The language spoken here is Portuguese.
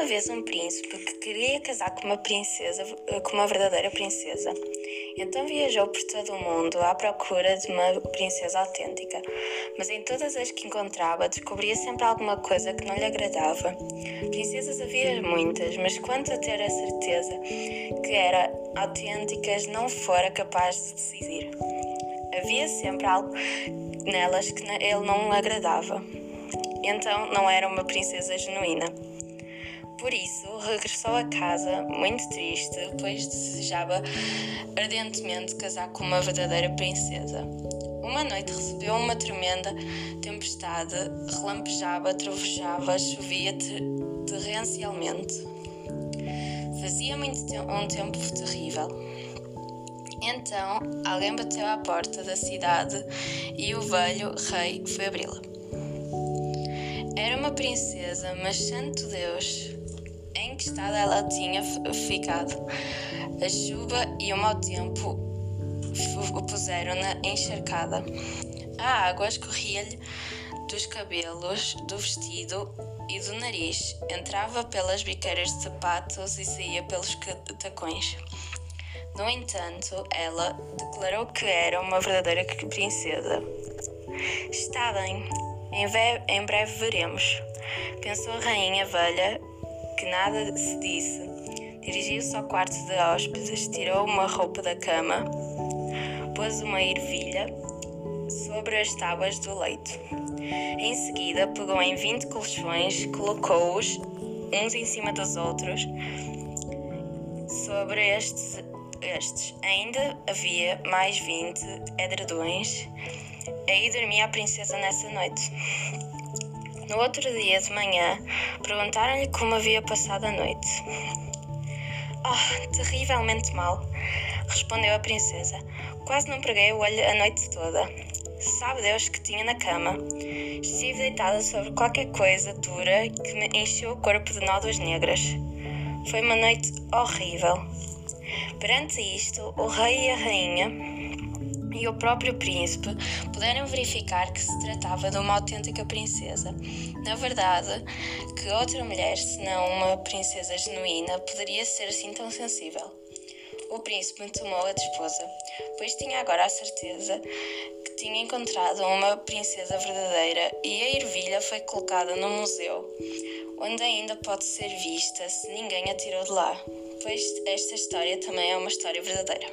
uma vez um príncipe que queria casar com uma princesa, com uma verdadeira princesa. Então viajou por todo o mundo à procura de uma princesa autêntica, mas em todas as que encontrava descobria sempre alguma coisa que não lhe agradava. Princesas havia muitas, mas quanto a ter a certeza que eram autênticas não fora capaz de decidir. Havia sempre algo nelas que ele não agradava. Então não era uma princesa genuína. Por isso, regressou a casa muito triste, pois desejava ardentemente casar com uma verdadeira princesa. Uma noite recebeu uma tremenda tempestade, relampejava, trovejava, chovia torrencialmente. Fazia muito te um tempo terrível. Então, alguém bateu à porta da cidade e o velho rei foi abri-la. Era uma princesa, mas santo Deus, em que estado ela tinha ficado. A chuva e o mau tempo o puseram-na encharcada. A água escorria-lhe dos cabelos, do vestido e do nariz, entrava pelas biqueiras de sapatos e saía pelos tacões. No entanto, ela declarou que era uma verdadeira princesa. Está bem, em, em breve veremos, pensou a rainha velha que nada se disse. Dirigiu-se ao quarto de hóspedes, tirou uma roupa da cama, pôs uma ervilha sobre as tábuas do leito. Em seguida, pegou em vinte colchões, colocou-os uns em cima dos outros. Sobre estes, estes ainda havia mais vinte edredões. Aí dormia a princesa nessa noite. No outro dia de manhã, perguntaram-lhe como havia passado a noite. Oh, terrivelmente mal, respondeu a princesa. Quase não preguei o olho a noite toda. Sabe Deus que tinha na cama. Estive deitada sobre qualquer coisa dura que me encheu o corpo de nódoas negras. Foi uma noite horrível. Perante isto, o rei e a rainha e o próprio príncipe puderam verificar que se tratava de uma autêntica princesa. Na verdade, que outra mulher, senão uma princesa genuína, poderia ser assim tão sensível? O príncipe tomou a esposa, pois tinha agora a certeza que tinha encontrado uma princesa verdadeira e a ervilha foi colocada no museu, onde ainda pode ser vista se ninguém a tirou de lá, pois esta história também é uma história verdadeira.